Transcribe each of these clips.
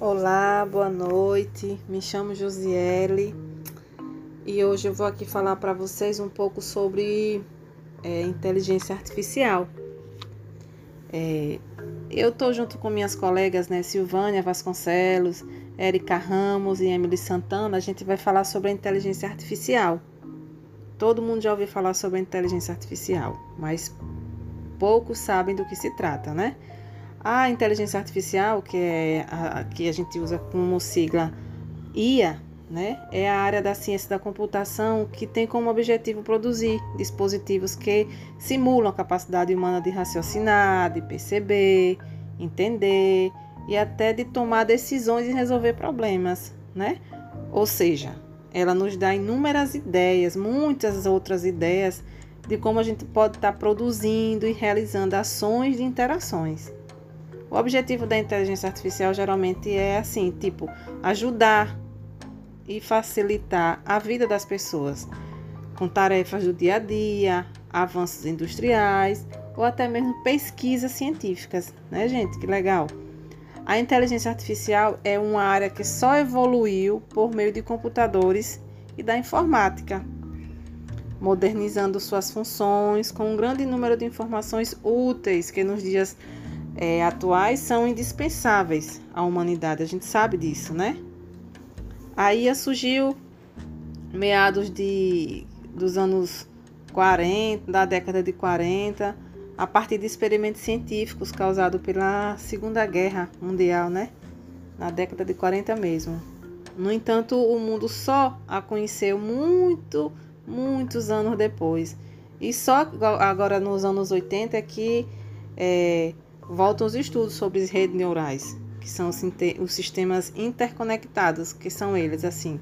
Olá, boa noite. Me chamo Josiele e hoje eu vou aqui falar para vocês um pouco sobre é, inteligência artificial. É, eu estou junto com minhas colegas, né, Silvânia Vasconcelos, Érica Ramos e Emily Santana. A gente vai falar sobre a inteligência artificial. Todo mundo já ouviu falar sobre a inteligência artificial, mas poucos sabem do que se trata, né? A inteligência artificial, que é a, que a gente usa como sigla IA, né, é a área da ciência da computação que tem como objetivo produzir dispositivos que simulam a capacidade humana de raciocinar, de perceber, entender e até de tomar decisões e resolver problemas, né? Ou seja, ela nos dá inúmeras ideias, muitas outras ideias de como a gente pode estar produzindo e realizando ações de interações. O objetivo da inteligência artificial geralmente é assim, tipo, ajudar e facilitar a vida das pessoas com tarefas do dia a dia, avanços industriais ou até mesmo pesquisas científicas, né, gente? Que legal. A inteligência artificial é uma área que só evoluiu por meio de computadores e da informática, modernizando suas funções com um grande número de informações úteis que nos dias é, atuais são indispensáveis à humanidade. A gente sabe disso, né? Aí surgiu meados de, dos anos 40, da década de 40, a partir de experimentos científicos causados pela Segunda Guerra Mundial, né? Na década de 40 mesmo. No entanto, o mundo só a conheceu muito, muitos anos depois. E só agora nos anos 80 é que é, voltam os estudos sobre as redes neurais, que são os sistemas interconectados, que são eles assim.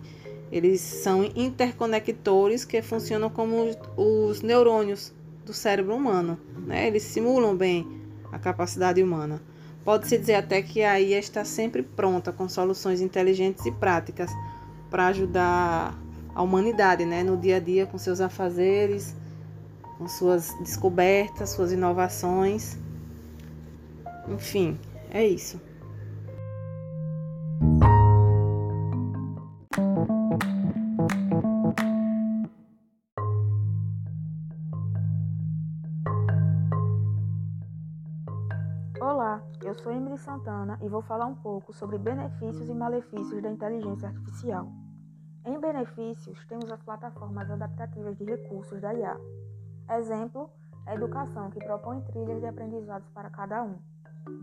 Eles são interconectores que funcionam como os neurônios do cérebro humano. Né? Eles simulam bem a capacidade humana. Pode-se dizer até que a IA está sempre pronta com soluções inteligentes e práticas para ajudar a humanidade né? no dia a dia com seus afazeres, com suas descobertas, suas inovações. Enfim, é isso. Olá, eu sou Emily Santana e vou falar um pouco sobre benefícios e malefícios da inteligência artificial. Em benefícios, temos as plataformas adaptativas de recursos da IA. Exemplo, a educação que propõe trilhas de aprendizados para cada um,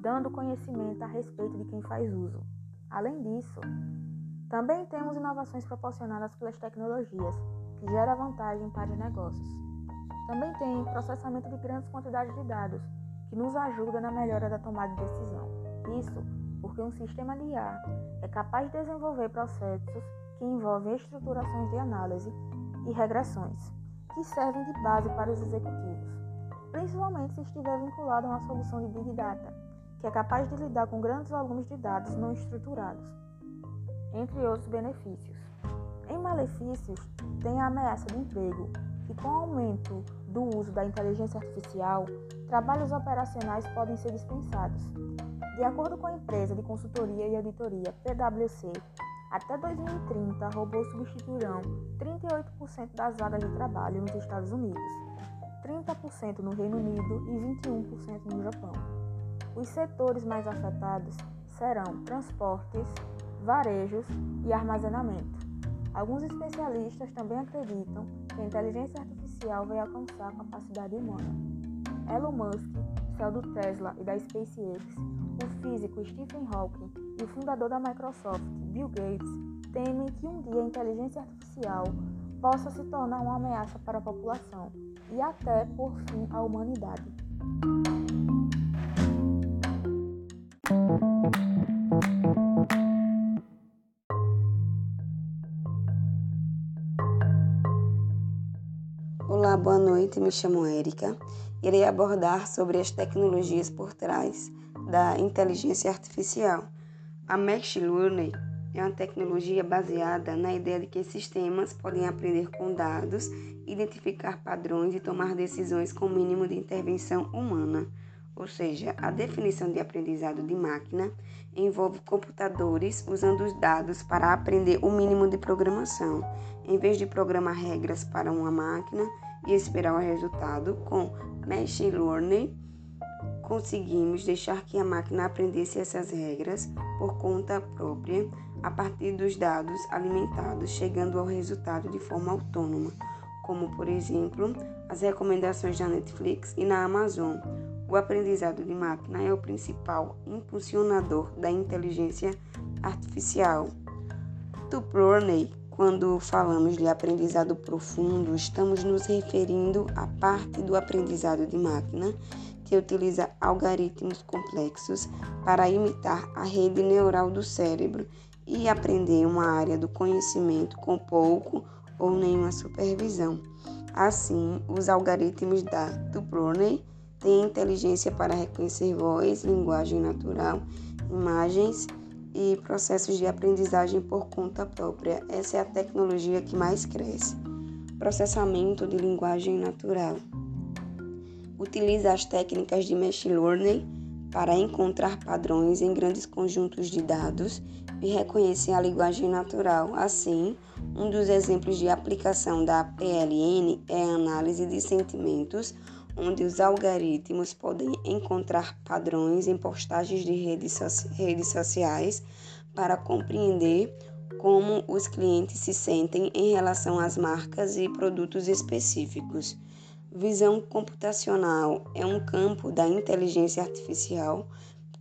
dando conhecimento a respeito de quem faz uso. Além disso, também temos inovações proporcionadas pelas tecnologias, que gera vantagem para os negócios. Também tem processamento de grandes quantidades de dados, que nos ajuda na melhora da tomada de decisão. Isso porque um sistema de IA é capaz de desenvolver processos que envolvem estruturações de análise e regressões, que servem de base para os executivos, principalmente se estiver vinculado a uma solução de Big Data, que é capaz de lidar com grandes volumes de dados não estruturados, entre outros benefícios. Em malefícios, tem a ameaça de emprego, e com o aumento do uso da inteligência artificial, trabalhos operacionais podem ser dispensados. De acordo com a empresa de consultoria e auditoria PwC, até 2030, robôs substituirão 38% das vagas de trabalho nos Estados Unidos, 30% no Reino Unido e 21% no Japão. Os setores mais afetados serão transportes, varejos e armazenamento. Alguns especialistas também acreditam que a inteligência artificial vai alcançar a capacidade humana. Elon Musk, céu do Tesla e da SpaceX, o físico Stephen Hawking e o fundador da Microsoft, Bill Gates, temem que um dia a inteligência artificial possa se tornar uma ameaça para a população e até, por fim, a humanidade. Olá, boa noite. Me chamo Érica. Irei abordar sobre as tecnologias por trás da inteligência artificial. A Machine Learning é uma tecnologia baseada na ideia de que sistemas podem aprender com dados, identificar padrões e tomar decisões com mínimo de intervenção humana. ou seja, a definição de aprendizado de máquina envolve computadores usando os dados para aprender o mínimo de programação, em vez de programar regras para uma máquina e esperar o resultado com machine learning conseguimos deixar que a máquina aprendesse essas regras por conta própria a partir dos dados alimentados, chegando ao resultado de forma autônoma, como por exemplo as recomendações da Netflix e na Amazon. O aprendizado de máquina é o principal impulsionador da inteligência artificial. Tuplorney quando falamos de aprendizado profundo, estamos nos referindo à parte do aprendizado de máquina que utiliza algoritmos complexos para imitar a rede neural do cérebro e aprender uma área do conhecimento com pouco ou nenhuma supervisão. Assim, os algoritmos da Tuplorney têm inteligência para reconhecer voz, linguagem natural, imagens e processos de aprendizagem por conta própria. Essa é a tecnologia que mais cresce. Processamento de linguagem natural utiliza as técnicas de machine learning para encontrar padrões em grandes conjuntos de dados e reconhecer a linguagem natural. Assim, um dos exemplos de aplicação da PLN é a análise de sentimentos, onde os algoritmos podem encontrar padrões em postagens de redes, redes sociais para compreender como os clientes se sentem em relação às marcas e produtos específicos. Visão computacional é um campo da inteligência artificial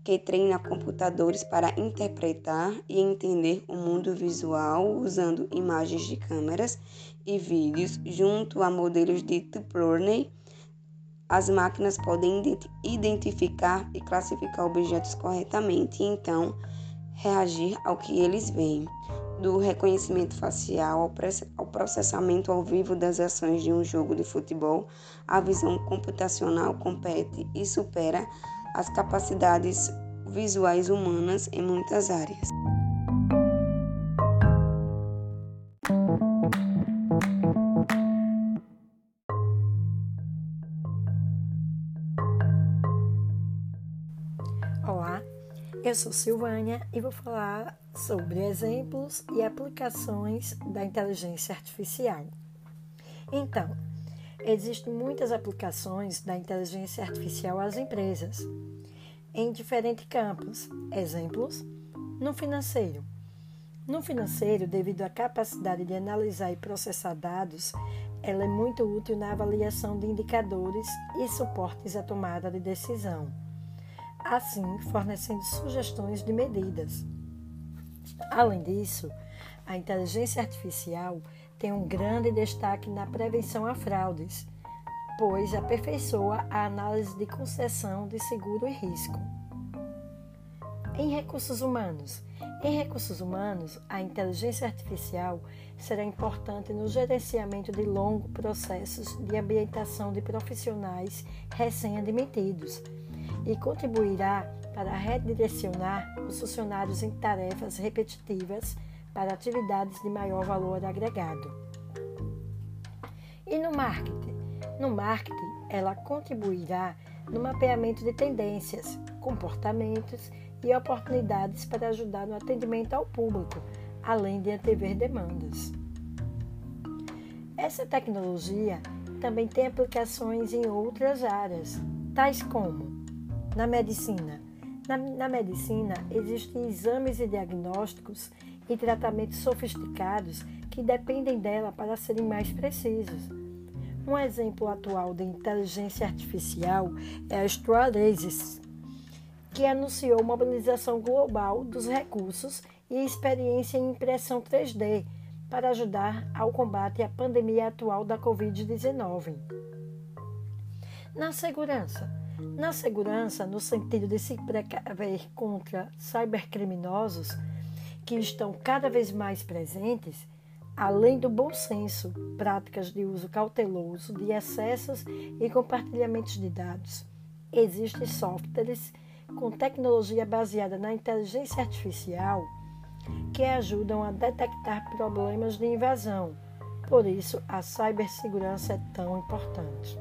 que treina computadores para interpretar e entender o mundo visual usando imagens de câmeras e vídeos junto a modelos de learning. As máquinas podem identificar e classificar objetos corretamente e então reagir ao que eles veem do reconhecimento facial ao processamento ao vivo das ações de um jogo de futebol, a visão computacional compete e supera as capacidades visuais humanas em muitas áreas. Olá, eu sou Silvânia e vou falar sobre exemplos e aplicações da inteligência artificial. Então, existem muitas aplicações da inteligência artificial às empresas, em diferentes campos. Exemplos: no financeiro. No financeiro, devido à capacidade de analisar e processar dados, ela é muito útil na avaliação de indicadores e suportes à tomada de decisão, assim fornecendo sugestões de medidas. Além disso, a inteligência artificial tem um grande destaque na prevenção a fraudes, pois aperfeiçoa a análise de concessão de seguro e risco. Em recursos humanos. Em recursos humanos, a inteligência artificial será importante no gerenciamento de longos processos de ambientação de profissionais recém-admitidos e contribuirá para redirecionar os funcionários em tarefas repetitivas para atividades de maior valor agregado. E no marketing? No marketing, ela contribuirá no mapeamento de tendências, comportamentos e oportunidades para ajudar no atendimento ao público, além de antever demandas. Essa tecnologia também tem aplicações em outras áreas, tais como na medicina, na, na medicina, existem exames e diagnósticos e tratamentos sofisticados que dependem dela para serem mais precisos. Um exemplo atual de inteligência artificial é a Stratasys, que anunciou mobilização global dos recursos e experiência em impressão 3D para ajudar ao combate à pandemia atual da Covid-19. Na segurança, na segurança, no sentido de se precaver contra cybercriminosos que estão cada vez mais presentes, além do bom senso, práticas de uso cauteloso de acessos e compartilhamentos de dados. Existem softwares com tecnologia baseada na inteligência artificial que ajudam a detectar problemas de invasão. Por isso, a cibersegurança é tão importante.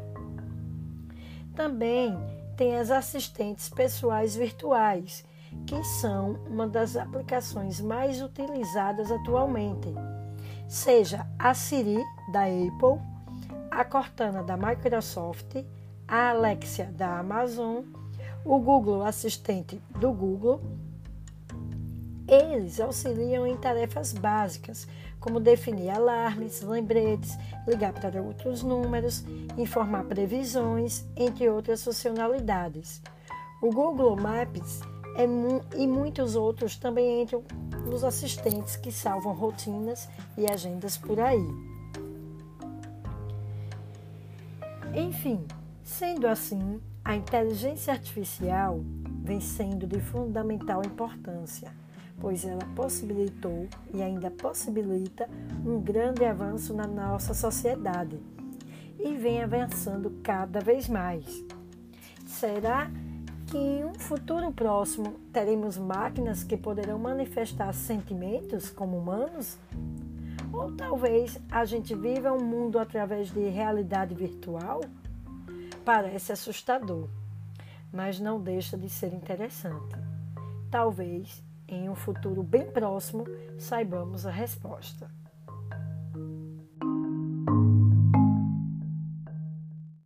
Também tem as assistentes pessoais virtuais, que são uma das aplicações mais utilizadas atualmente, seja a Siri da Apple, a Cortana da Microsoft, a Alexia da Amazon, o Google Assistente do Google. Eles auxiliam em tarefas básicas, como definir alarmes, lembretes, ligar para outros números, informar previsões, entre outras funcionalidades. O Google Maps é e muitos outros também entram nos assistentes que salvam rotinas e agendas por aí. Enfim, sendo assim, a inteligência artificial vem sendo de fundamental importância pois ela possibilitou e ainda possibilita um grande avanço na nossa sociedade e vem avançando cada vez mais. Será que em um futuro próximo teremos máquinas que poderão manifestar sentimentos como humanos? Ou talvez a gente viva um mundo através de realidade virtual? Parece assustador, mas não deixa de ser interessante. Talvez em um futuro bem próximo, saibamos a resposta.